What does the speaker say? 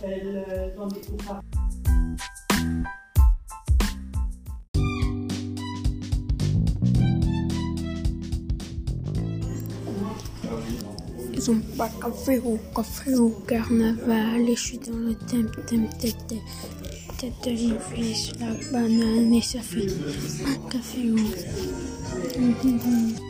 Elle, dans pas café au café au carnaval et je suis dans le thème thème tête tête l'église, la banane et ça fait un café au.